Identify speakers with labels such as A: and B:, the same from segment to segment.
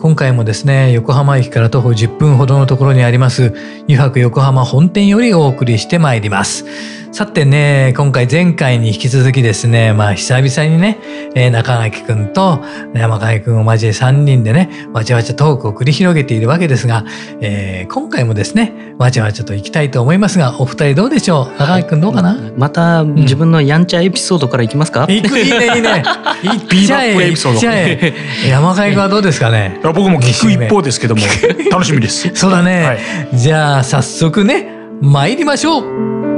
A: 今回もですね横浜駅から徒歩10分ほどのところにあります湯泊横浜本店よりお送りしてまいります。さてね、今回前回に引き続きですね、まあ久々にね、えー、中垣くんと山上くんを交え3人でね、わちゃわちゃトークを繰り広げているわけですが、えー、今回もですね、わちゃわちゃと行きたいと思いますが、お二人どうでしょう？中垣くんどうかな、
B: また自分のやんちゃエピソードからいきますか、
A: うん、いくいいねいいね。
C: いいビーバップエピソー
A: ド。山上くんはどうですかね？
C: 僕も聞く一方ですけども、楽しみです。
A: そうだね。はい、じゃあ早速ね、参りましょう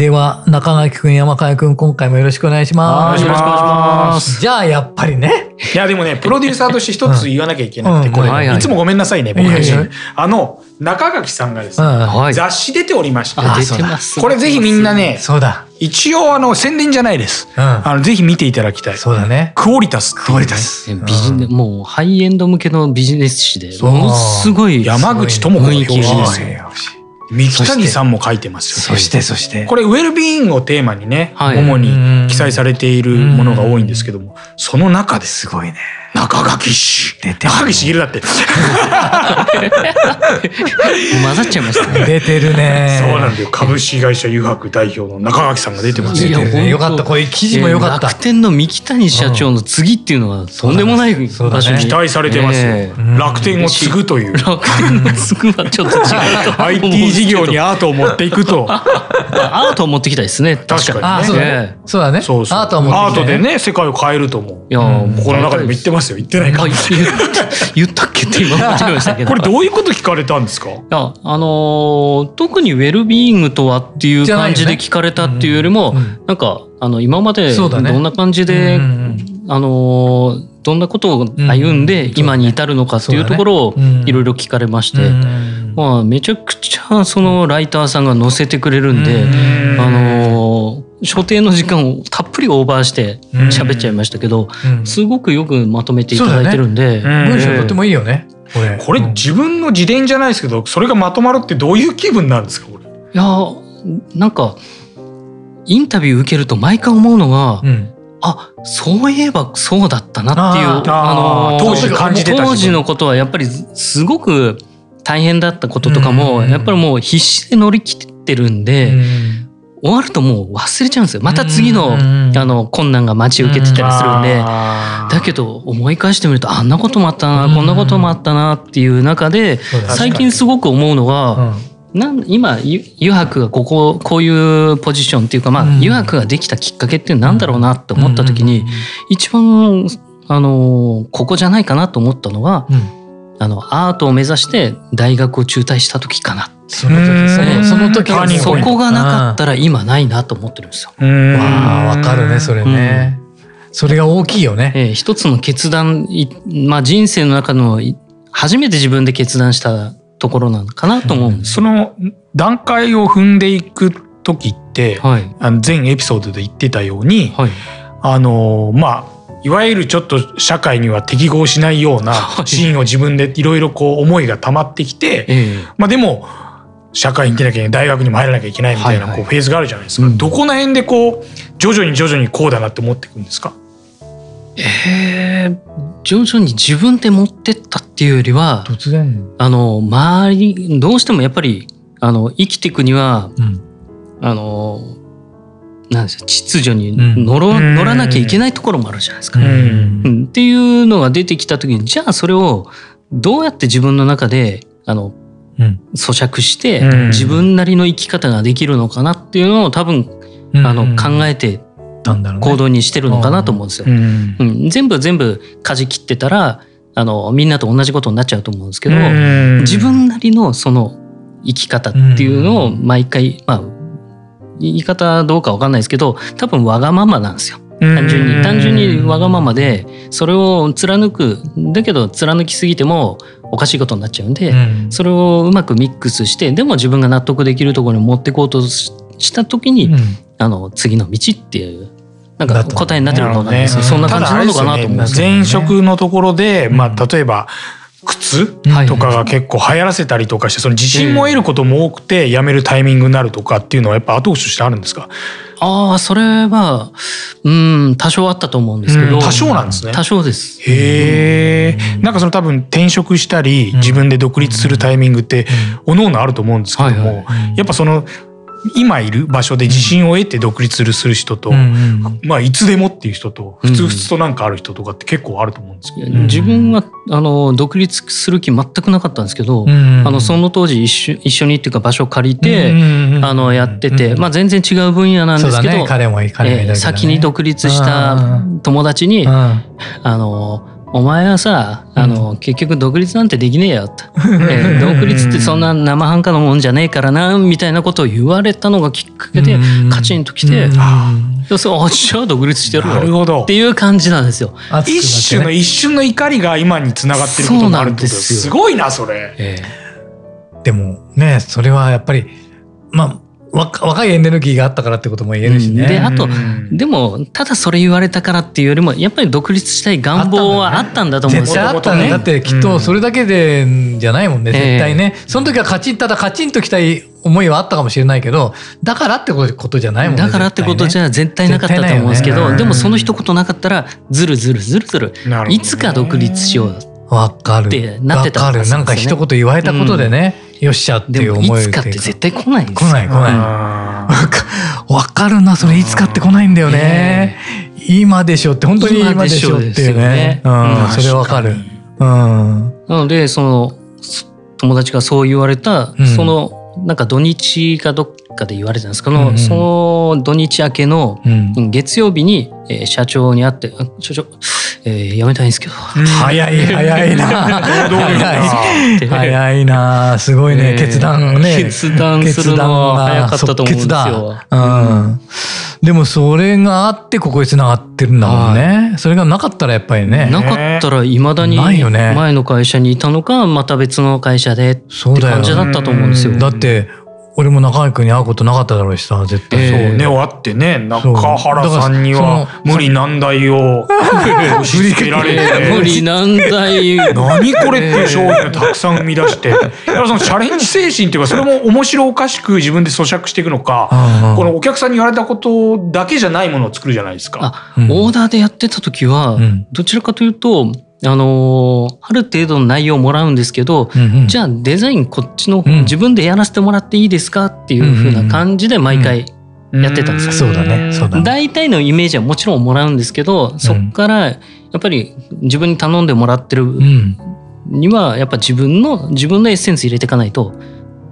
A: では、中垣くん、山川くん、今回もよろしくお願いします。
C: よろしくお願いします。
A: じゃあ、やっぱりね。
C: いや、でもね、プロデューサーとして一つ言わなきゃいけなくて、これ、いつもごめんなさいね、僕たち。あの、中垣さんがですね、雑誌出ておりまして、
B: 出てます。
C: これぜひみんなね、
A: そうだ。
C: 一応、あの、宣伝じゃないです。あの、ぜひ見ていただきたい。
A: そうだね。
C: クオリタス。
A: クオリタス。
B: ビジネもう、ハイエンド向けのビジネス誌で、ものすごい。
C: 山口智子の表紙ですよ。三木谷さんも書いてます
A: よ、ね、そしてそして。
C: これウェルビーイングをテーマにね、はい、主に記載されているものが多いんですけどもその中で。す
A: ごいね
C: 中垣氏出て中垣茂だって。混
B: ざっちゃいましたね。
A: 出てるね。
C: そうなんだよ。株式会社油白代表の中垣さんが出てます
A: ね。よかった。こういう記事もよかった。
B: 楽天の三木谷社長の次っていうのはとんでもない場
C: 所に。期待されてますよ。楽天を継ぐという。
B: 楽天を継ぐはちょっと違うと
C: IT 事業にアートを持っていくと。ア
B: ートを持ってきたいですね。
C: 確かに
A: ね。そうだね。
C: そうそうアートでね。世界を変えると思う。いやこの中でも言ってますよ言ってないか
B: 言ったっけって今思っましたけど。
C: これどういうこと聞かれたんですか？い
B: やあの特にウェルビーイングとはっていう感じで聞かれたっていうよりも、ね。うん、なんかあの今までどんな感じで、ね、あのどんなことを歩んで今に至るのかっていうところをいろいろ聞かれまして、まあ、めちゃくちゃそのライターさんが載せてくれるんで、あの所定の時間をたっぷりオーバーして喋っちゃいましたけど、すごくよくまとめていただいてるんで、
A: 文章とてもいいよね。
C: これこれ自分の自伝じゃないですけどそれがまとまるってどういう気分なんですかこれ？い
B: やなんかインタビュー受けると毎回思うのが、うん、あそういえばそうだったなっていう
C: あの当時感じて
B: た当時のことはやっぱりすごく大変だったこととかもやっぱりもう必死で乗り切ってるんで。終わるともう忘れちゃうんですよ。また次のあの困難が待ち受けてたりするんで。だけど思い返してみるとあんなこともあったなこんなこともあったなっていう中で最近すごく思うのがなん今油白がこここういうポジションっていうかまあ油白ができたきっかけってなんだろうなって思った時に一番あのここじゃないかなと思ったのは、あのアートを目指して大学を中退した時かな
A: その時ですその時
B: にそこがなかったら今ないなと思ってるんですよ。
A: わあわかるねそれね、それが大きいよね。
B: えー、一つの決断まあ人生の中の初めて自分で決断したところなのかなと思う、うん、
C: その段階を踏んでいく時って、はい、あの前エピソードで言ってたように、はい、あのまあいわゆるちょっと社会には適合しないようなシーンを自分でいろいろこう思いが溜まってきて、まあでも社会に出なきゃいけない大学にも入らなきゃいけないみたいなこうフェーズがあるじゃないですか、どこの辺でこう徐々に徐々にこうだなって思っていくんですか？
B: えー、徐々に自分で持ってったっていうよりは
A: 突然。
B: あの周りどうしてもやっぱりあの生きていくには、うん、あのなんですよ秩序に乗ろ、うん、乗らなきゃいけないところもあるじゃないですか。うん、っていうのが出てきた時にじゃあそれをどうやって自分の中であの、うん、咀嚼して、自分なりの生き方ができるのかなっていうのを多分、あの考えて行動にしてるのかなと思うんですよ。うん。全部全部舵切ってたらあのみんなと同じことになっちゃうと思うんですけど自分なりのその生き方っていうのを毎回まあ言い方どうか分かんないですけど多分わがままなんですよ。単純に。単純にわがままでそれを貫く。だけど貫きすぎてもおかしいことになっちゃうんで、それをうまくミックスしてでも自分が納得できるところに持っていこうとした時に、あの次の道っていうなんか答えになってるのかな、ね、そんな感じなのかなと思うんです
C: けど、ね、前職のところで、まあ、例えば靴とかが結構流行らせたりとかしてその自信も得ることも多くて辞めるタイミングになるとかっていうのはやっぱ後押しとしてあるんですか？
B: ああそれはうん多少あったと思うんですけど、
C: 多少なんですね。
B: 多少です。
C: へえんかその多分転職したり自分で独立するタイミングっておのおのあると思うんですけどもやっぱその今いる場所で自信を得て独立する人と、うん、まあいつでもっていう人とふつふつとなんかある人とかって結構あると思うんですけど、
B: うん、自分はあの独立する気全くなかったんですけど、うん、あのその当時一緒一緒にっていうか場所を借りて、あのやってて、まあ、全然違う分野なんですけど、先に独立した友達に、あのお前はさあの、うん、結局独立なんてできねえよと、えー、独立ってそんな生半可なもんじゃねえからなみたいなことを言われたのがきっかけでカチンときて、うん、あそうじゃあ独立してやるよっていう感じなんですよ。
C: 一種の一瞬の怒りが今につながってることもあるってすごいなそれ、え
A: ー、でもねそれはやっぱりまあ若いエネルギーがあったからってことも言えるしね。
B: であとでもただそれ言われたからっていうよりもやっぱり独立したい願望はあったんだと思うんですよ。
A: 絶対あったね。だってきっとそれだけでじゃないもんね、絶対ね。その時はカチンただカチンときたい思いはあったかもしれないけどだからってことじゃないもんね。
B: だからってことじゃ絶対なかったと思うんですけど、でもその一言なかったらずるずるずるずるいつか独立しよう
A: わかる。ってなってたんですよ、ね、なんか一言言われたことでね、よっしゃっていう思い
B: いつかって絶対来ないん
A: ですよ。来ない来ないわかるなそれ。いつかって来ないんだよね、今でしょって本当に今でしょっていうね、うん、それわかる、うん、
B: なのでその友達がそう言われた、そのなんか土日かどっかで言われたんです。けど、うん。うん、その土日明けの月曜日に、えー、社長に会って「社長えー、やめたいんですけど。
A: 早い早いな。早いな。すごいね、決断ね。
B: 決断するのは早かったと思うんですよ。うん。
A: でもそれがあってここに繋がってるんだもんね。それがなかったらやっぱりね。
B: なかったらいまだに前の会社にいたのかまた別の会社でって感じだったと思うんですよ。
A: だって俺も中居君に会うことなかっただろうしさ絶対、
C: そうね終わってね中原さんには無理難題を 押し付けられて。
B: 無理。難題。
C: 何これっていう商品をたくさん生み出して。やっぱそのチャレンジ精神っていうかそれも面白おかしく自分で咀嚼していくのかこのお客さんに言われたことだけじゃないものを作るじゃないですか。
B: オーダーでやってた時は、どちらかというとあのある程度の内容をもらうんですけど、うんうん、じゃあデザインこっちの、自分でやらせてもらっていいですかっていうふうな感じで毎回やってたんですよ。
A: そうだね。そうだね。
B: 大体のイメージはもちろんもらうんですけど、そこからやっぱり自分に頼んでもらってるにはやっぱ自分の自分のエッセンス入れていかないと、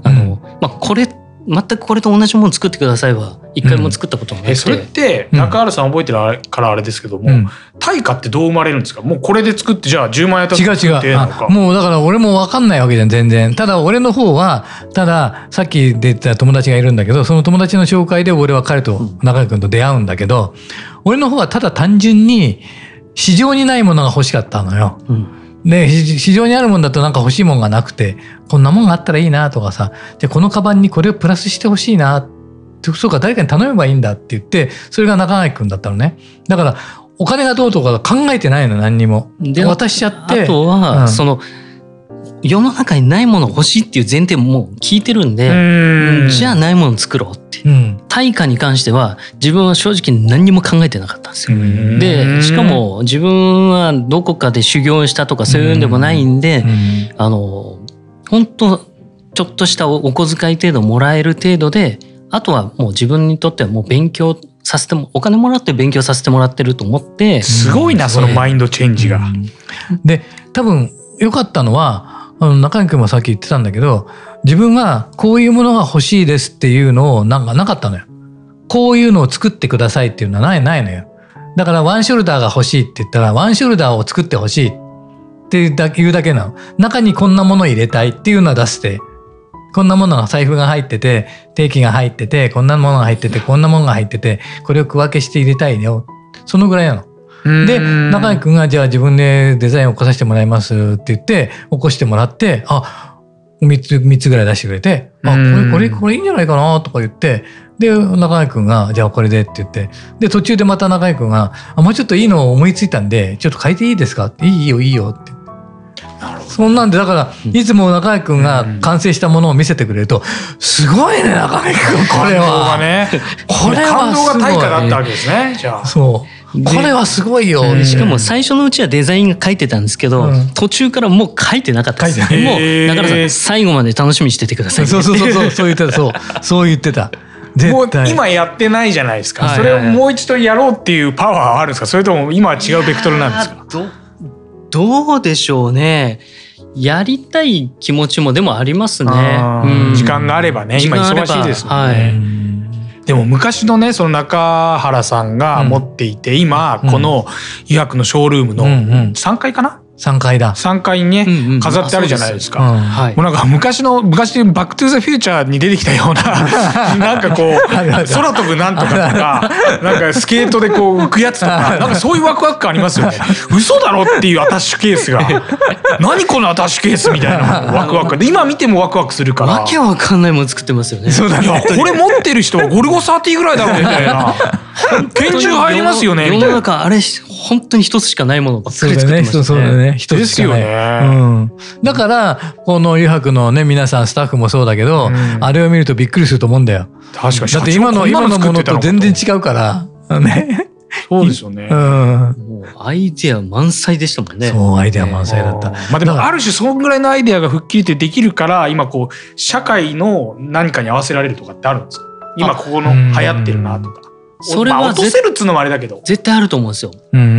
B: あの、まあこれ全くこれと同じもの作ってくださいは一回も作ったことなくて、うん、
C: それって中原さん覚えてるからあれですけども、うん、対価ってどう生まれるんですか？もうこれで作ってじゃあ10万円た
A: 違う違う。もうだから俺も分かんないわけじゃん全然。ただ俺の方はたださっき出た友達がいるんだけどその友達の紹介で俺は彼と中居君と出会うんだけど、俺の方はただ単純に市場にないものが欲しかったのよ。うんで市場にあるもんだとなんか欲しいもんがなくてこんなもんがあったらいいなとかさじゃこのカバンにこれをプラスしてほしいなそうか誰かに頼めばいいんだって言ってそれが中垣君だったのね。だからお金がどうとか考えてないの何にも渡しちゃって
B: あとは、うん、その世の中にないもの欲しいっていう前提ももう聞いてるんでじゃあないもの作ろうって、うん、対価に関しては自分は正直何にも考えてなかったんですよ。でしかも自分はどこかで修行したとかそういうんでもないんであの本当ちょっとしたお小遣い程度もらえる程度であとはもう自分にとってはもう勉強させてもお金もらって勉強させてもらってると思って
C: すごいなそのマインドチェンジが。
A: で多分良かったのはあの中居君もさっき言ってたんだけど自分がこういうものが欲しいですっていうのをなんかなかったのよ。こういうのを作ってくださいっていうのはないないのよ。だからワンショルダーが欲しいって言ったらワンショルダーを作って欲しいっていうだけなの。中にこんなもの入れたいっていうのは出してこんなものが財布が入ってて定期が入っててこんなものが入っててこんなものが入っててこれを区分けして入れたいよそのぐらいなの。で中居君がじゃあ自分でデザインを起こさせてもらいますって言って起こしてもらってあ3つ3つぐらい出してくれて「あこれこれこれいいんじゃないかな」とか言ってで中居君が「じゃあこれで」って言ってで途中でまた中居君があ「もうちょっといいの思いついたんでちょっと変えていいですか?」って「いいよいいよ」って。そんなんでだからいつも中居君が完成したものを見せてくれるとすごいね中居君これは。
C: ね、これは感動が対価だったわけですねじゃあ。
A: そうこれはすごいよ、
B: しかも最初のうちはデザインが書いてたんですけど、うん、途中からもう書いてなかった。ですもう中原さん最後まで楽しみにしててください、
A: そうそうそうそう そう言ってた。そう。そう言ってた。
C: もう今やってないじゃないですか、それをもう一度やろうっていうパワーはあるんですか？それとも今は違うベクトルなんですか？
B: どうでしょうね。やりたい気持ちもでもありますね。
C: 時間があればね今忙しいですもんね。はいでも昔のねその中原さんが持っていて、今この医学のショールームの3階かな、
A: 3階だ。
C: 3階にね、うんうん、飾ってあるじゃないですか。もうなんか昔の、昔でバックトゥーザフューチャーに出てきたような、なんかこう、空飛ぶなんとかとか、なんかスケートでこう浮くやつとか、なんかそういうワクワク感ありますよね。嘘だろっていうアタッシュケースが。何このアタッシュケースみたいなワクワクで、今見てもワクワクするから。
B: わけわかんないもの作ってますよね。
C: そうだね。これ持ってる人はゴルゴ13ぐらいだろうみたいな。拳銃入りますよね。
B: 世の中あれ、本当に一つしかないものばっかり作ってますね。
A: ね。一つしかない。うん、だからこの油白のね皆さんスタッフもそうだけど、うん、あれを見るとびっくりすると思うんだよ。
C: 確かに
A: だって今の今のものと全然違うからね。
C: そうですよね。
B: うん、もうアイデア満載でしたもんね。
A: そうアイデア満載だった。ま
C: あでもある種そのぐらいのアイデアが吹っ切りてできるから今こう社会の何かに合わせられるとかってあるんですか？今ここの流行ってるなとか。それは、まあ、落とせるっつうのもあれだけど。
B: 絶対あると思うんですよ。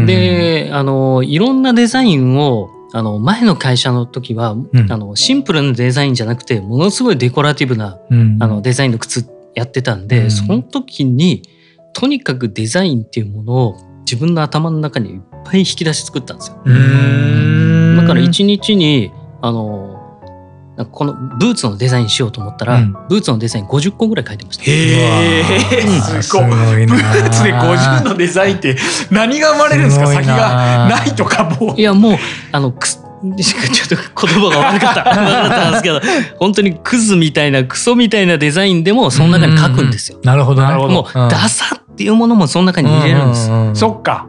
B: であのいろんなデザインをあの前の会社の時は、うん、あのシンプルなデザインじゃなくてものすごいデコラティブな、うん、あのデザインの靴やってたんで、うん、その時にとにかくデザインっていうものを自分の頭の中にいっぱい引き出し作ったんですよ。だから一日にあのこのブーツのデザインしようと思ったら、うん、ブーツのデザイン50個ぐらい書いてました。
C: へえ、すごい。ブーツで50のデザインって何が生まれるんですか？先がないとかも
B: いやもうあのく ちょっと言葉が悪かった 悪かったんですけど本当にクズみたいなクソみたいなデザインでもその中に書くんですよ。
A: なるほど
B: なるほど。もうダサっていうものもその中に入れるんです。
C: そっか。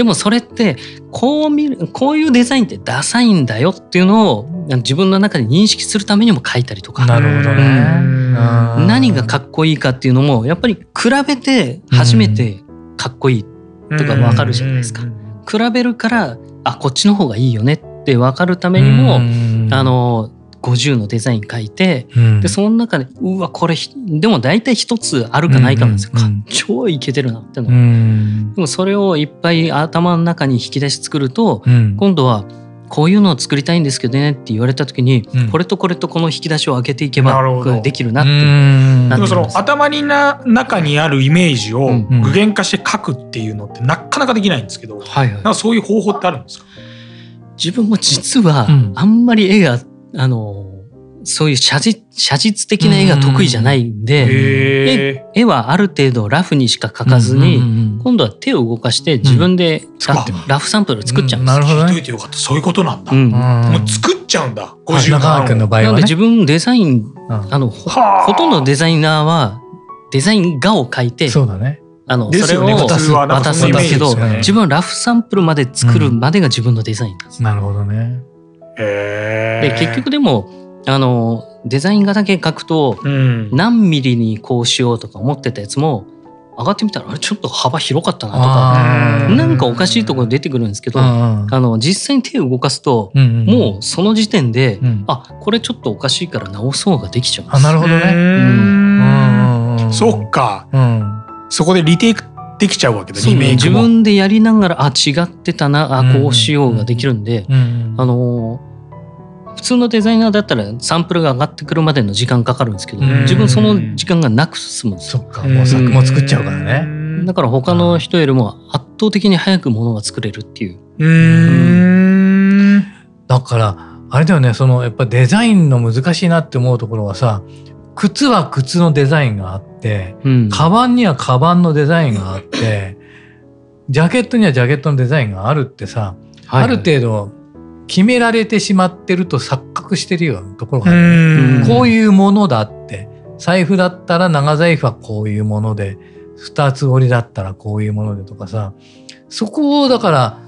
B: でもそれってこう見るこういうデザインってダサいんだよっていうのを自分の中で認識するためにも書いたりとか。
A: なるほどね、
B: 何がかっこいいかっていうのもやっぱり比べて初めてかっこいいとか分かるじゃないですか。比べるからあこっちの方がいいよねって分かるためにもあの50のデザイン書いて、うん、でその中でうわこれでも大体一つあるかないかなんですよ、うんうん、超いけてるなっての、うん、でもそれをいっぱい頭の中に引き出し作ると、うん、今度はこういうのを作りたいんですけどねって言われた時に、うん、これとこれとこの引き出しを開けていけばできるなって
C: でもその頭にな中にあるイメージを具現化して書くっていうのってなかなかできないんですけど、うんはいはい、なんかそういう方法ってあるんですか？
B: 自分も実はあんまり絵があの、そういう写実写実的な絵が得意じゃないんで、絵はある程度ラフにしか描かずに、今度は手を動かして自分でラフサンプル作っちゃうんです、
C: なるほど、ね、そういうことなんだ、もう作っちゃうんだ。50
A: 万君の場合は、
B: なんで自分デザイン、あのほとんどデザイナーはデザイン画を描いて
A: そうだね。
B: あの、それを渡す渡すんだけど、自分はラフサンプルまで作るまでが自分のデザインなんです。
A: なるほどね。
B: で結局でもあのデザイン画だけ描くと、うん、何ミリにこうしようとか思ってたやつも上がってみたらあれちょっと幅広かったなとかなんかおかしいところ出てくるんですけどあの実際に手を動かすと、うんうん、もうその時点で、うん、あこれちょっとおかしいから直そうができちゃう。んです。
A: あなるほどね。
C: うん、そっか、うん。そこでリテイクできちゃうわけだリメイク
B: 自分でやりながらあ違ってたなあこうしようができるんで、あの普通のデザイナーだったらサンプルが上がってくるまでの時間かかるんですけど、自分その時間がなく済むんです
A: よ。そっかもう作も作っちゃうからね。
B: だから他の人よりも圧倒的に早くものが作れるっていう。
A: うん。だからあれだよねそのやっぱデザインの難しいなって思うところはさ靴は靴のデザインがあって、うん、カバンにはカバンのデザインがあって ジャケットにはジャケットのデザインがあるってさ、はいはい、ある程度決められてしまってると錯覚してるようなところがある、ね、こういうものだって。財布だったら長財布はこういうもので二つ折りだったらこういうものでとかさ。そこをだから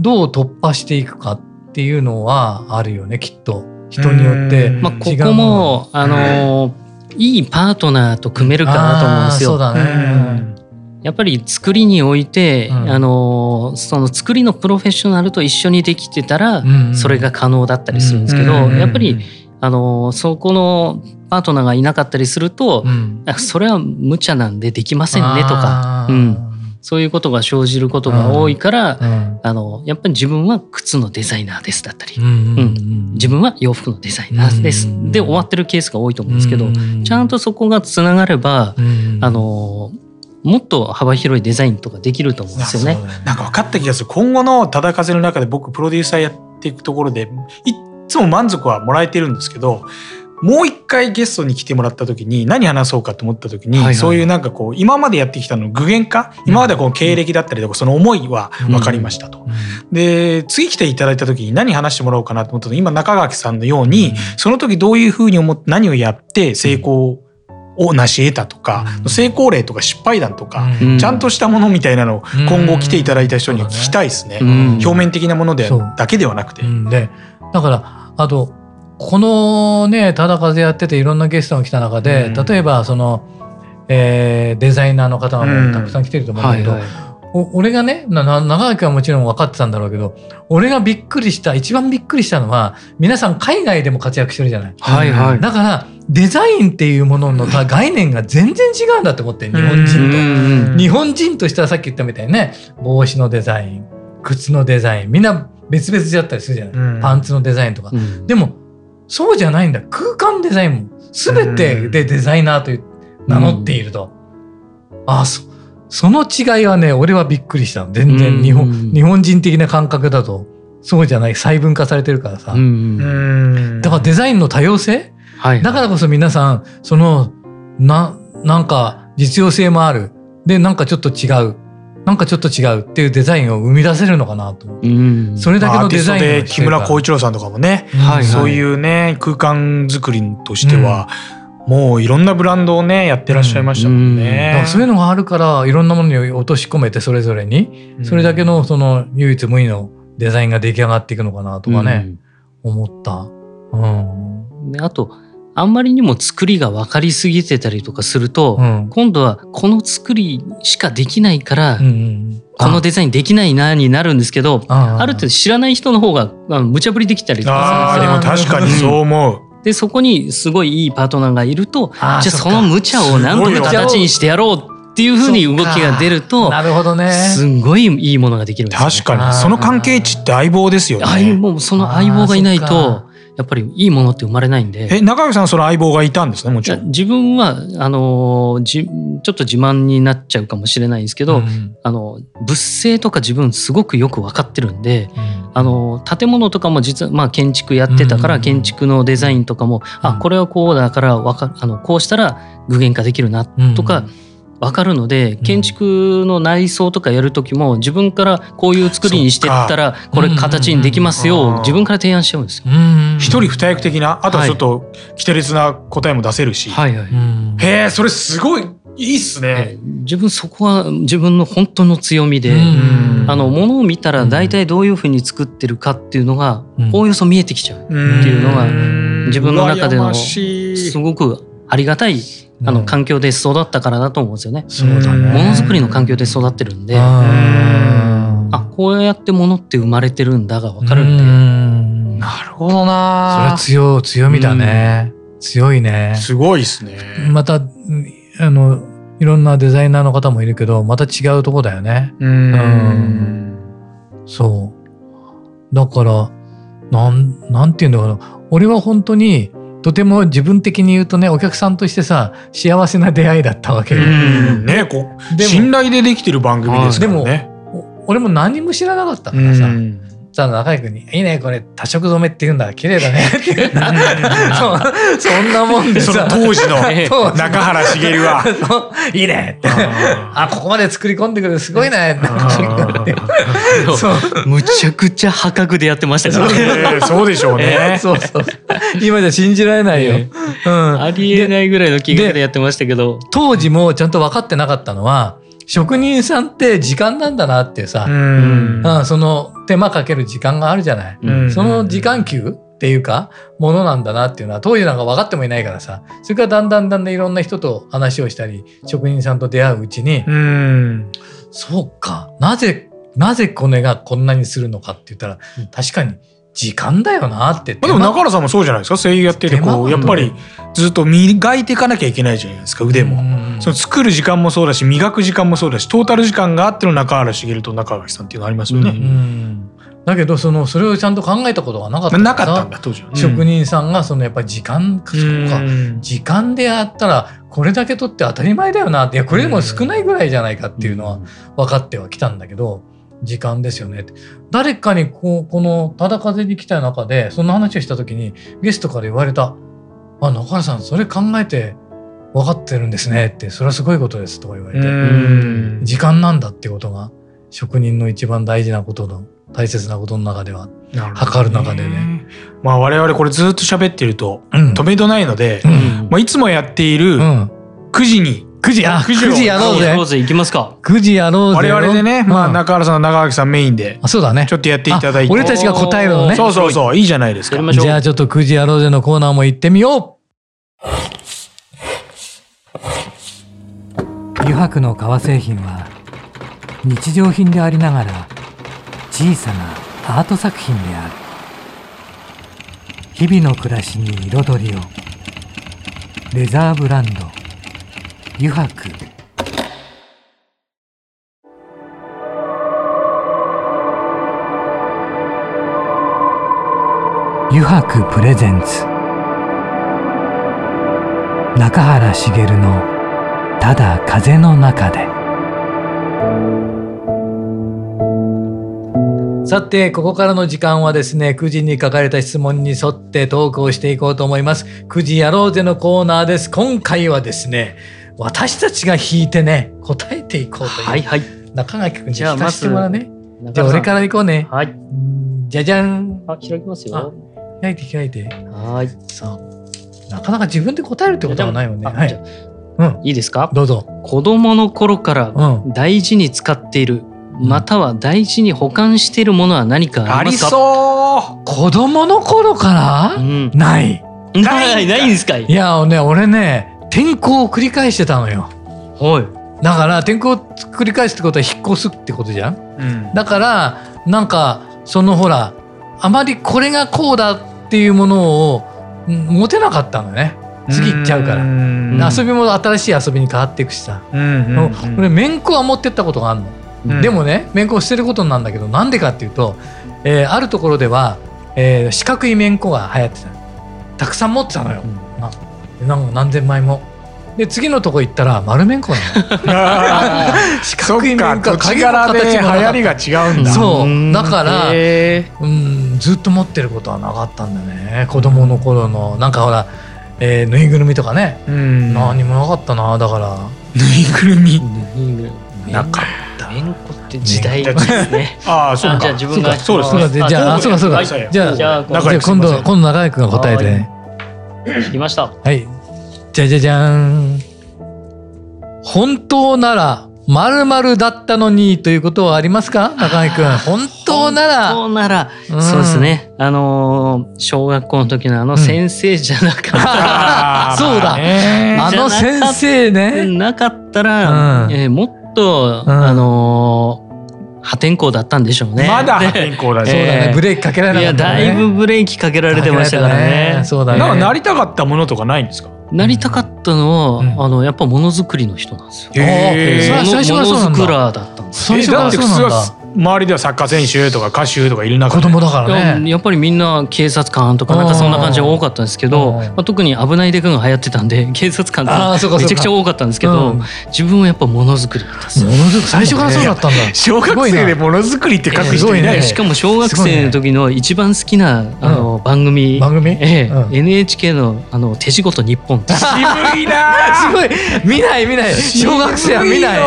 A: どう突破していくかっていうのはあるよねきっと。人によって。
B: まあ、ここもあのいいパートナーと組めるかなと思うんですよ。そうだね、やっぱり作りにおいて、うん、あのその作りのプロフェッショナルと一緒にできてたら、それが可能だったりするんですけど、やっぱりあのそこのパートナーがいなかったりすると、うん、それは無茶なんでできませんねとか、うん、そういうことが生じることが多いから、うん、あのやっぱり自分は靴のデザイナーですだったり、うん、自分は洋服のデザイナーです、で終わってるケースが多いと思うんですけど、ちゃんとそこがつながれば、あのもっと幅広いデザインとかできると思うんですよね。
C: なんか分かった気がする。今後の忠風の中で僕プロデューサーやっていくところでいつも満足はもらえてるんですけどもう一回ゲストに来てもらった時に何話そうかと思った時に、はいはい、そういうなんかこう今までやってきたの具現化、うん、今までこの経歴だったりとかその思いは分かりましたと。うん、で次来ていただいた時に何話してもらおうかなと思った時今中垣さんのように、うん、その時どういうふうに思って何をやって成功を成し得たとか、成功例とか失敗談とか、ちゃんとしたものみたいなのを今後来ていただいた人に聞きたいですね。表面的なものでだけではなくて。
A: でだからあとこのねただ風やってていろんなゲストが来た中で、例えばその、えー、デザイナーの方がたくさん来てると思うんだけど、はいはい。俺がね長垣はもちろん分かってたんだろうけど俺がびっくりした一番びっくりしたのは皆さん海外でも活躍してるじゃない。はいはい、だからデザインっていうものの概念が全然違うんだって思って日本人と。日本人としてはさっき言ったみたいにね帽子のデザイン靴のデザインみんな別々だったりするじゃない、パンツのデザインとか。でもそうじゃないんだ。空間デザインも。全てでデザイナーという名乗っていると。ああそその違いはね俺はびっくりしたの。全然日本,、日本人的な感覚だと。そうじゃない。細分化されてるからさ。だからデザインの多様性、はい、だからこそ皆さんそのななんか実用性もある。でなんかちょっと違うなんかちょっと違うっていうデザインを生み出せるのかなとうん、それだけのデザイン
C: で木村光一郎さんとかもね、はいはい、そういうね空間作りとしては、うん、もういろんなブランドをねやってらっしゃいましたもんね。
A: うん、そういうのがあるからいろんなものに落とし込めてそれぞれにそれだけのその唯一無二のデザインが出来上がっていくのかなとかね、思った。
B: うん、であとあんまりにも作りが分かりすぎてたりとかすると、うん、今度はこの作りしかできないから、うんうん、このデザインできないなになるんですけどある程度知らない人の方が無茶ぶりできたりとか
C: するんですよ。確かにそう思う、
B: でそこにすごいいいパートナーがいるとじゃあその無茶を何とか形にしてやろうっていうふうに動きが出ると
A: なるほどね。
B: すごいいいものができるんです、
C: ね、確かに。その関係値って相棒ですよね。相
B: 棒その相棒がいないとやっぱりいいものって生まれないんで。
C: え、中上さんその相棒がいたんですね、もちろん。
B: 自分は、あの、じ、ちょっと自慢になっちゃうかもしれないんですけど、うん、あの、物性とか自分すごくよく分かってるんで、うん、あの、建物とかも実は、まあ建築やってたから、建築のデザインとかも、あ、これはこうだから、わか、あの、こうしたら具現化できるな、とか、分かるので建築の内装とかやる時も自分からこういう作りにしてったらこれ形にできますよ自分から提案しちゃうんですよ。
C: 一人二役的なあとはちょっと規定列な答えも出せるし、はいはい、へえそれすごいいいっすね。
B: 自分そこは自分の本当の強みで、あのものを見たら大体どういうふうに作ってるかっていうのがおおよそ見えてきちゃうっていうのが自分の中でのすごくありがたいあの環境で育ったからだと思うんですよね。そうだね。ものづくりの環境で育ってるんで、あこうやってものって生まれてるんだがわかるん
A: で。なるほどな。それは強強みだね。強いね。
C: すごいですね。
A: またあのいろんなデザイナーの方もいるけどまた違うとこだよね。
C: うん。
A: そうだからなんなんていうんだろう俺は本当にとても自分的に言うとねお客さんとしてさ幸せな出会いだったわけよ。
C: ねこ信頼でできてる番組ですからね。で
A: も俺も何も知らなかったからさ。さ中居君に「いいねこれ多色染めって言うんだ。綺麗だね」っ てそそんなもんでさ。
C: 当時の 中原茂は「
A: いいね」って「あここまで作り込んでくるすごいね」
B: むちゃくちゃ破格でやってましたから。
C: ねそうでしょうね。
A: そうそう今じゃ信じられないよ、
B: うん、ありえないぐらいの金額でやってましたけど。
A: 当時もちゃんと分かってなかったのは職人さんって時間なんだなってさ、うん、その手間かける時間があるじゃない、うん、その時間給っていうかものなんだなっていうのは当時なんか分かってもいないからさ。それからだんだんだんだんいろんな人と話をしたり職人さんと出会ううちに、うん、そうか。なぜなぜこれがこんなにするのかって言ったら確かに時間だよなって。
C: でも中原さんもそうじゃないですか声優やっててこうやっぱりずっと磨いていかなきゃいけないじゃないですか腕も。その作る時間もそうだし磨く時間もそうだしトータル時間があっての中原茂と中垣さんっていうのありますよね。
A: だけどそのそれをちゃんと考えたことがなかった。
C: なかったんだ当時は、
A: 職人さんがそのやっぱり時間か時間でやったらこれだけ取って当たり前だよな。っていやこれでも少ないぐらいじゃないかっていうのは分かってはきたんだけど。時間ですよね。誰かにこうこの「ただ風に来た中でそんな話をした時にゲストから言われた「あ中原さんそれ考えて分かってるんですね」って「それはすごいことです」とか言われて。時間なんだってことが職人の一番大事なことの大切なことの中では測る中でね。
C: まあ我々これずっと喋ってると止めどないので、うん、まあいつもやっている9時に
A: 9時、あ、9時やろうぜ。
B: うぜ、行きますか。
A: 9時やろう
C: ぜ。我々でね、まあ中原さん、長垣さんメインで。
A: あ、そうだね。
C: ちょっとやっていただいて。
A: 俺たちが答えるのね。
C: そうそうそう、いいじゃないですか。
A: じゃあちょっと9時やろうぜのコーナーも行ってみよう。油白の革製品は日常品でありながら小さなアート作品である日々の暮らしに彩りをレザーブランド油白油白プレゼンツ中原茂の「ただ風の中で」さて、ここからの時間はですね、9時に書かれた質問に沿ってトークをしていこうと思います。9時やろうぜのコーナーです。今回はですね、私たちが弾いてね答えていこうという、はいはい、中垣君に弾かせてもらうね。じゃあ俺からいこうね。はい。じゃじゃん。
B: あ開きますよ。
A: 開いて開いて。はい。そうなかなか自分で答えるってことはないよね。はい、
B: うん、いいですか？
A: どうぞ。
B: 子供の頃から大事に使っている、うん、または大事に保管しているものは何かありますか？あり
C: そ
A: う。子供の頃から、うん、ない。
B: ないないんですか
A: いやね俺ね転校を繰り返してたのよ。
B: はい。
A: だから転校を繰り返すってことは引っ越すってことじゃん。うん、だからなんかそのほらあまりこれがこうだっていうものを持てなかったのね。次行っちゃうから。遊びも新しい遊びに変わっていくしさ、うん俺めん。こは持ってったことがあるの、うん、でもねめんこを捨てることなんだけどなんでかっていうと、えー、あるところでは、えー、四角いめんこが流行ってたたくさん持ってたのよ、なんか何千枚も。で次のとこ行ったら丸めんこな
C: の。四角い面か。土地柄で流行りが違うんだ。
A: そう。だからうんずっと持ってることはなかったんだね。子供の頃の。なんかほら、えー、ぬいぐるみとかね。何もなかったな。だから。
C: ぬいぐるみ。
B: なかった。めんこって時代ですね。
C: ああそうか。
B: じゃあ自分が
C: そう
A: ですじゃあそうかそうかじゃあ今度今度中居君が答えて
B: 聞きました。
A: はい。じゃじゃじゃん。本当なら、まるまるだったのにということはありますか？中井くん。本当なら。
B: 本当なら、うん、そうですね。あのー、小学校の時のあの先生じゃなかったら。
A: うん、そうだ。あの先生ね。
B: なかったら、うん、えー、もっと、あのー破天荒だったんでしょうね。
C: まだ破天荒だ
A: ね。そうだね。ブレーキかけられなかった、
B: ね、いや、だいぶブレーキかけられてましたからね。
A: そうだね。
C: なんかなりたかったものとかないんですか？
B: なりたかったのは、うん、あのやっぱものづくりの人なんですよ。
A: へ
B: え。最初はそうなんだ。ものづくらだったんです
C: 最初はそうなんだ。周りではサッカー選手とか歌手とかいる中
A: 子供だからね。
B: やっぱりみんな警察官とかなんかそんな感じが多かったんですけど、まあ、特に危ないデカが流行ってたんで 警察官ってめちゃくちゃ多かったんですけど、自分はやっぱものづくりだったんです
A: ものづくり？最初からそうだったんだ。
C: 小学生でものづくりって書く人いない、
B: しかも小学生の時の一番好きなあの番組。
A: 番組、
B: ええ。NHK のあの手仕事日本。
C: 渋いな
A: すごい。見ない見ない。小学生は見ない。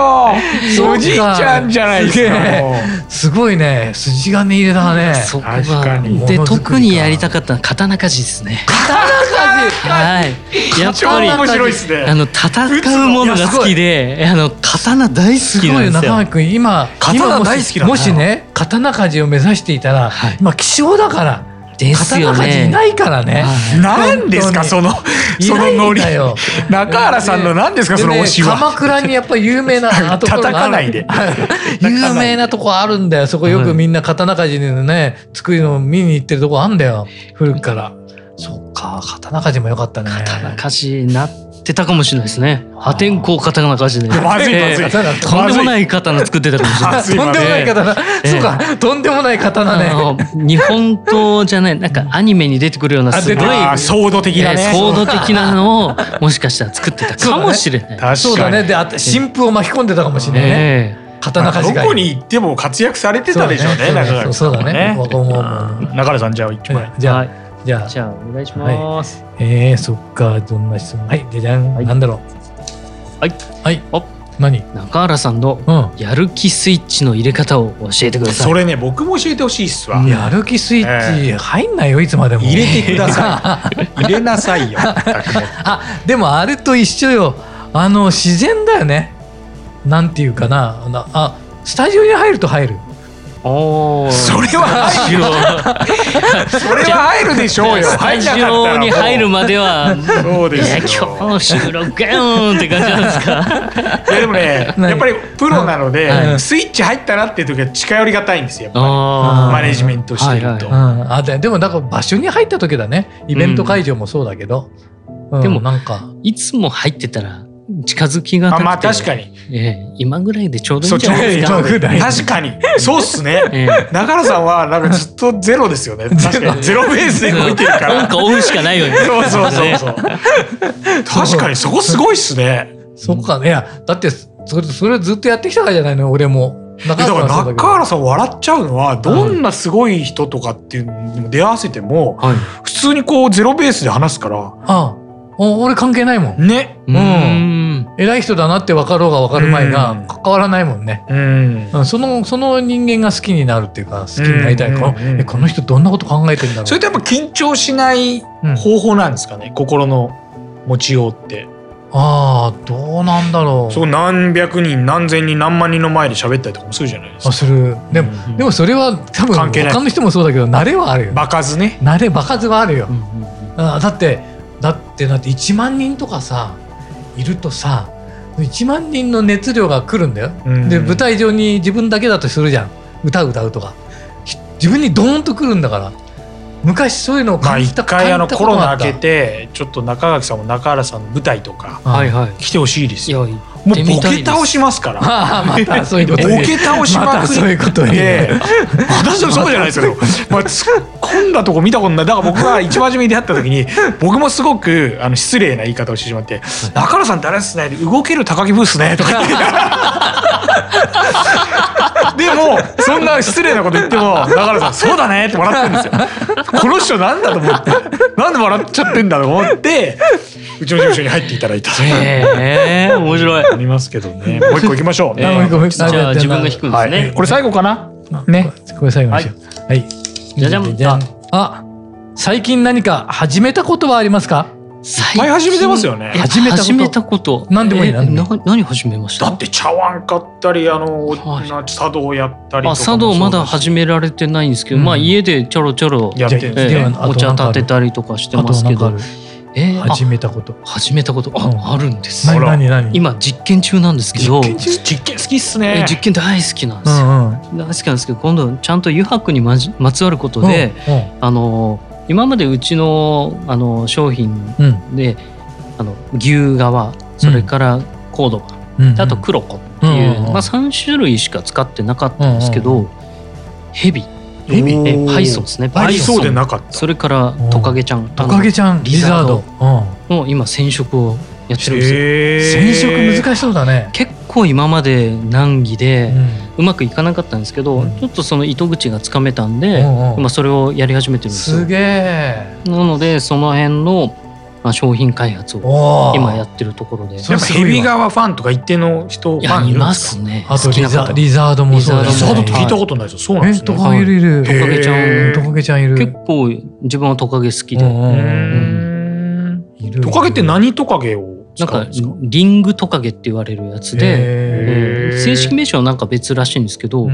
C: おじいちゃんじゃないですか
A: すごいね。筋金入れだね。
B: そこが。で特にやりたかったのは刀鍛冶ですね。
A: 刀鍛
B: 冶。はい
C: やっぱり面白いですね。
B: あの戦うものが好きであの刀大好きなんですよ。
A: 中君。今
C: 刀大好き
A: もしね刀鍛冶を目指していたら、はい、今希少だからですよね。いないからね。
C: 何ですかそのそのノリ。中原さんの何ですかその推しは。
A: 鎌倉にやっぱ有名な
C: ところがある。
A: 有名なとこあるんだよ。そこよくみんな刀鍛冶でね作るの見に行ってるとこあるんだよ。古くから。そっか刀鍛冶もよかったね。
B: 刀鍛冶なってたかもしれないですね。破天荒刀鍛冶で。
C: まずいまずい。
B: とんでもない刀作ってたかもしれない。
A: とんでもない刀。そうか、とんでもない刀ね。
B: 日本刀じゃない、なんかアニメに出てくるようなすごい
C: ソード的なね。
B: ソード的なのをもしかしたら作ってたかもしれな
A: い。そうだね。で、あ新婦を巻き込んでたかもしれないね。刀鍛冶
C: どこに行っても活躍されてたでしょうね。
A: そうだね。
C: 中原さんじゃあ一枚。
A: じゃあ。じゃあ、
B: じゃあお願いします。
A: はい、えー、そっか、どんな質問？はい、じゃじゃん、はい、なんだろう？
B: はい。
A: はい。お何？
B: 中原さんのやる気スイッチの入れ方を教えてください。
C: それね、僕も教えてほしいっすわ。
A: やる気スイッチ入んないよ、いつまでも。
C: 入れてください。入れなさいよ。
A: あ、でもあれと一緒よ。あの自然だよね。なんていうかな。あ、スタジオに入ると入る。
B: お
C: それは入るそれは入るでしょうよ。
B: スタジオに入るまでは。
C: そうです
B: 今日収録ガーンって感じなんですか？
C: いやでもねやっぱりプロなので、スイッチ入ったなっていう時は近寄りがたいんですよマネジメントしてると、
A: あでもだから場所に入った時だね。イベント会場もそうだけど、
B: でもなんか。いつも入ってたら近づきが
C: まあ確かに、
B: えー、今ぐらいでちょうどいいんじゃないですか。
C: 確かに。そうっすね、えー、中原さんはなんかずっとゼロですよね。確かにゼロベースで動いてるから。
B: なんか追うしかないよね
C: そうそうそうそう。確かにそこすごいっすね。
A: そっかね。だってそれそれずっとやってきたからじゃないの俺も。
C: だから中原さん笑っちゃうのはどんなすごい人とかっていうのにも出会わせても、はい、普通にこうゼロベースで話すからあ
A: あ俺関係ないもん。
C: ね。
A: うん。偉い人だなって分かろうが分かる前が関わらないもんね、うん、そのその人間が好きになるっていうか好きになりたい、このこの人どんなこと考えてんだろう
C: それってやっぱ緊張しない方法なんですかね、うん、心の持ちようって。
A: ああどうなんだろう。
C: そう何百人何千人何万人の前で喋ったりとかもするじゃないですか。
A: する。でも、うん、でもそれは多分他の人もそうだけど慣れはあるよ
C: 場数ね。
A: 慣れ場数はあるよ、うん、だってだってだって1万人とかさいるとさ1万人の熱量が来るんだよ、うん、で舞台上に自分だけだとするじゃん。歌歌うとか。自分にドーンと来るんだから昔そういうのを
C: 感じた、まあ、一回あのコロナ明けてちょっと中垣さんも中原さんの舞台とか来てほしいですよ。もうボケ倒しますから。
A: またそういうこと
C: ボケ倒しまくり。
A: そういうこと
C: 私もそうじゃないですよ。まあ突っ込んだとこ見たことない。だから僕が一番初めに出会った時に僕もすごくあの失礼な言い方をしてしまって「中原さんってあれですね動ける高木ブースね」とか言って。でもそんな失礼なこと言っても中原さん「そうだね」って笑ってるんですよ。この人なんだと思ってなんで笑っちゃってんだと思ってうちの事務所に入っていただいた。
B: へえ面白い。
C: ありますけどね。もう一個いきましょう。じゃ
B: あ自分が引くんですね。
C: これ最後かな？ね。
A: これ最後にしよう。はい。
B: じゃじゃん。じゃ
A: あ、最近何か始めたことはありますか？
C: いっぱい始めてますよね。
B: 始めた始めたこと。
A: 何でもいい。何
B: 何始めました？
C: だって茶碗買ったりあの茶道やったりあ
B: 茶道まだ始められてないんですけど、まあ家でちょろちょろやってお茶立てたりとかしてますけど。
A: えー、始めたこと。
B: 始めたこと？あ,、あるんです。
A: 何何
B: 今実験中なんですけど。
C: 実験好きっすね。
B: 実験大好きなんですよ、うんうん、大好きなんですけど今度ちゃんと油白にまじまつわることで、うんうん、あの今までうちのあの商品で、うん、あの牛革それからコードバ、うん、あとクロコっていう、まあ、3種類しか使ってなかったんですけど、ヘビ
C: ヘビ
B: えパイソンですね。
C: パイソンでなかった。
B: それからトカゲちゃん。
A: トカゲちゃんリザード。
B: もう今染色をやってるんです
A: よ。染色難しそうだね。
B: 結構今まで難儀で、うまくいかなかったんですけど、うん、ちょっとその糸口がつかめたんで、うんうん、今それをやり始めてるんですよ。
A: すげえ
B: なのでその辺のまあ、商品開発を今やってるところで。
C: やっぱヘビ側ファンとか一定の人ファンいますね。
A: あとリザリザードもそう
C: リザードって聞いたことないですよ。そうなんです
A: ね。トカゲいる。
B: トカゲちゃん。
A: トカゲちゃんいる。
B: 結構自分はトカゲ好きで。
C: トカゲって何トカゲを
B: なんかリングトカゲって言われるやつで、正式名称はなんか別らしいんですけど、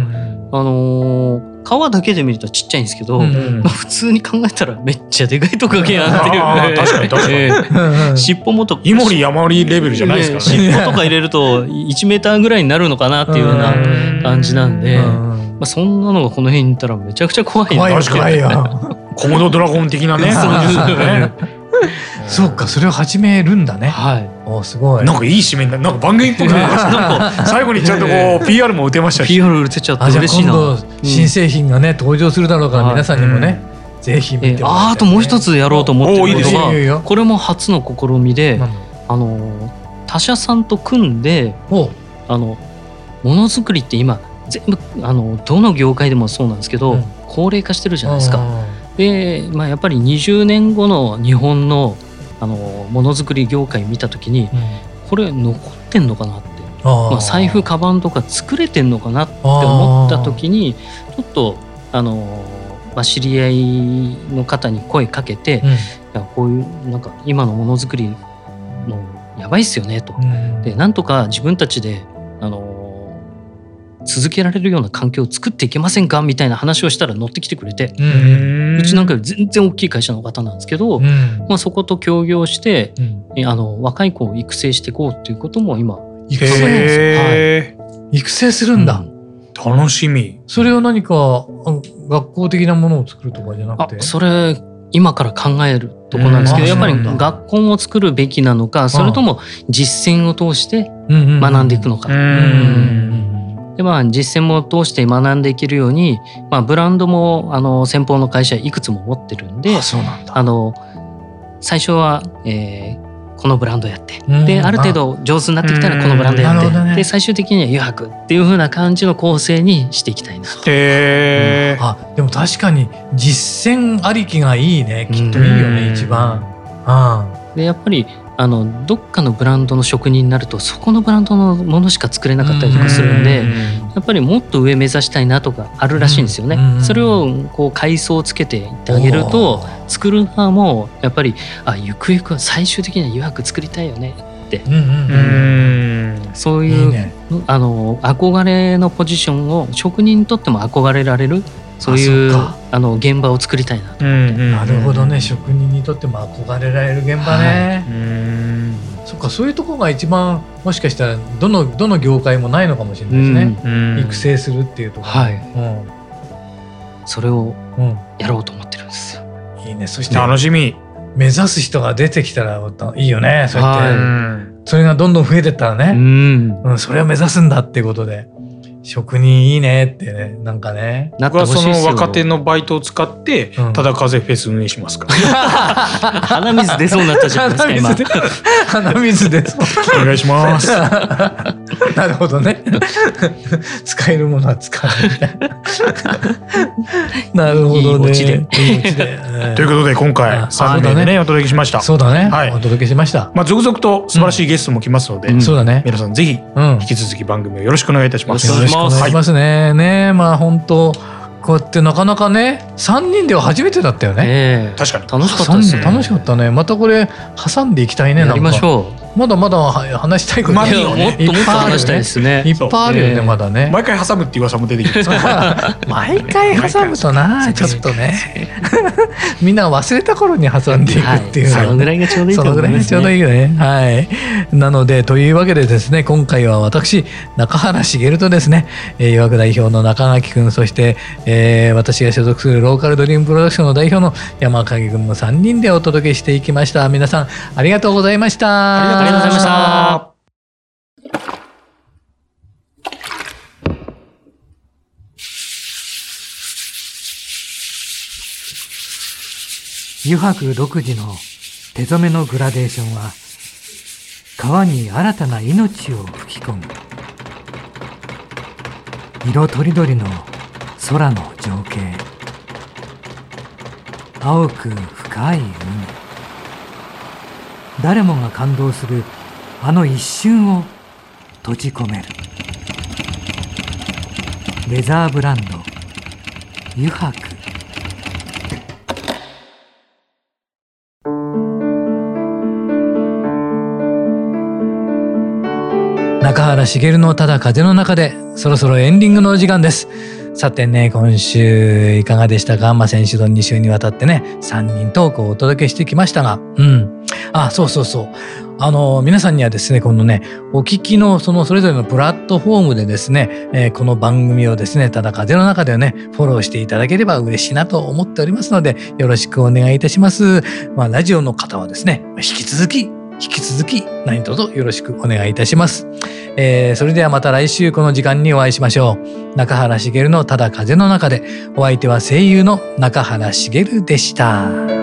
B: あの皮だけで見るとちっちゃいんですけど、まあ、普通に考えたらめっちゃでかいトカゲやんっていう
C: 確かに確かに、
B: 尻尾もと
C: イモリヤモリレベルじゃないですか、
B: 尻尾とか入れると1メーターぐらいになるのかなっていうような感じなんで、まあ、そんなのがこの辺にいたらめちゃくちゃ怖い
A: な怖いよ。
C: コモドドラゴン的なね
A: そうかそれを始めるんだね。
B: はい。
A: おすごい。
C: なんかいい締めにななんか番組っぽくなりましたなんか最後にちゃんとこう PR も打てましたし。
B: PR 打てちゃって嬉しいな。
A: 新製品がね登場するだろうから皆さんにもね、ぜひ見て
B: ああともう一つやろうと思ってるのがこれも初の試みであの他社さんと組んであのものづくりって今全部あのどの業界でもそうなんですけど、高齢化してるじゃないですか。で、まあ、やっぱり20年後の日本のあのものづくり業界見た時に、うん、これ残ってんのかなって。まあ、財布カバンとか作れてんのかなって思った時にちょっとあの、まあ、知り合いの方に声かけて、うん、いやこういうなんか今のものづくりのやばいっすよねと。うん、でなんとか自分たちであの続けられるような環境を作っていけませんか？みたいな話をしたら乗ってきてくれてうちなんか全然大きい会社の方なんですけど、まあ、そこと協業して、あの若い子を育成していこうっていうことも今
A: 育成、はい、育成するんだ、
C: 楽しみ。
A: それは何か学校的なものを作るとかじゃなくて？
B: それ今から考えるとこなんですけどやっぱり学校を作るべきなのかそれとも実践を通して学んでいくのか。でまあ実践も通して学んでいけるように、まあ、ブランドもあの先方の会社いくつも持ってるんであの最初は、えー、このブランドやって、である程度上手になってきたらこのブランドやって、ね、で最終的には余白。っていう風な感じの構成にしていきたいなと。
A: へうん、あでも確かに実践ありきがいいね。きっといいよね、一番。
B: でやっぱりあのどっかのブランドの職人になるとそこのブランドのものしか作れなかったりとかするんでやっぱりもっと上目指したいなとかあるらしいんですよね。それをこう階層をつけていってあげると作る側もやっぱりあゆくゆくは最終的には誘惑作りたいよねって。そういう、あの憧れのポジションを職人にとっても憧れられるそういうあの現場を作りたいな。と思って、
A: なるほどね。職人にとっても憧れられる現場ね、はい、そっかそういうところが一番もしかしたらどのどの業界もないのかもしれないですね、育成するっていうところ、
B: はい。うん、それをやろうと思ってるんですよ、
A: いいね。そして
C: 楽しみ。
A: 目指す人が出てきたらいいよね。そうやって、はい、それがどんどん増えてったらね、うん、うん、それを目指すんだっていうことで職人いいねってねなんかね。
C: 僕はその若手のバイトを使ってただ風フェス運営しますか。ら、
B: 鼻水出そうになったじゃないですか
A: 鼻水出そ
C: う。お願いします。
A: なるほどね。使えるものは使うな。るほどね。いい
C: ということで今回3名でねお届けしました。
A: そうだね、はい、お届けしました。
C: まあ続々と素晴らしいゲストも来ますので、
A: そうだね。
C: 皆さんぜひ引き続き番組をよろしくお願いいたします
A: お願いしますね。はい、ねまあ本当こうやってなかなかね3人では初めてだったよね。
C: えー、確かに
B: 楽しかったですね。
A: 楽しかったね。またこれ挟んでいきたいね。
B: やりましょ
A: う。まだまだ話したいこと、
C: ね、
B: もっともっと話したいですね。
A: いっぱいあるよね、まだね。
C: 毎回挟むって噂も出てきて
A: 毎回挟むとな ちょっとね。みんな忘れた頃に挟んでいくっていう、
B: はい、そのぐらいがちょうどいい
A: と思います、ね、そのぐらいがちょうどいいよね。はい。なのでというわけでですね今回は私中原茂とですね岩国代表の中垣君そして、えー、私が所属するローカルドリームプロダクションの代表の山影君の3人でお届けしていきました。皆さんありがとうございました。
B: ありがとうございました。
A: 油白独自の手染めのグラデーションは川に新たな命を吹き込む。色とりどりの空の情景。青く深い海。誰もが感動するあの一瞬を閉じ込めるレザーブランド油白中原茂のただ風の中でそろそろエンディングのお時間です。さてね、今週いかがでしたか？まあ、先週と2週にわたってね、3人トークをお届けしてきましたが、うん。あ、そうそうそう。あの、皆さんにはですね、このね、お聞きのそのそれぞれのプラットフォームでですね、えー、この番組をですね、ただ風の中でね、フォローしていただければ嬉しいなと思っておりますので、よろしくお願いいたします。まあ、ラジオの方はですね、引き続き引き続き何卒よろしくお願いいたします。えー、それではまた来週この時間にお会いしましょう。中原茂のただ風の中でお相手は声優の中原茂でした。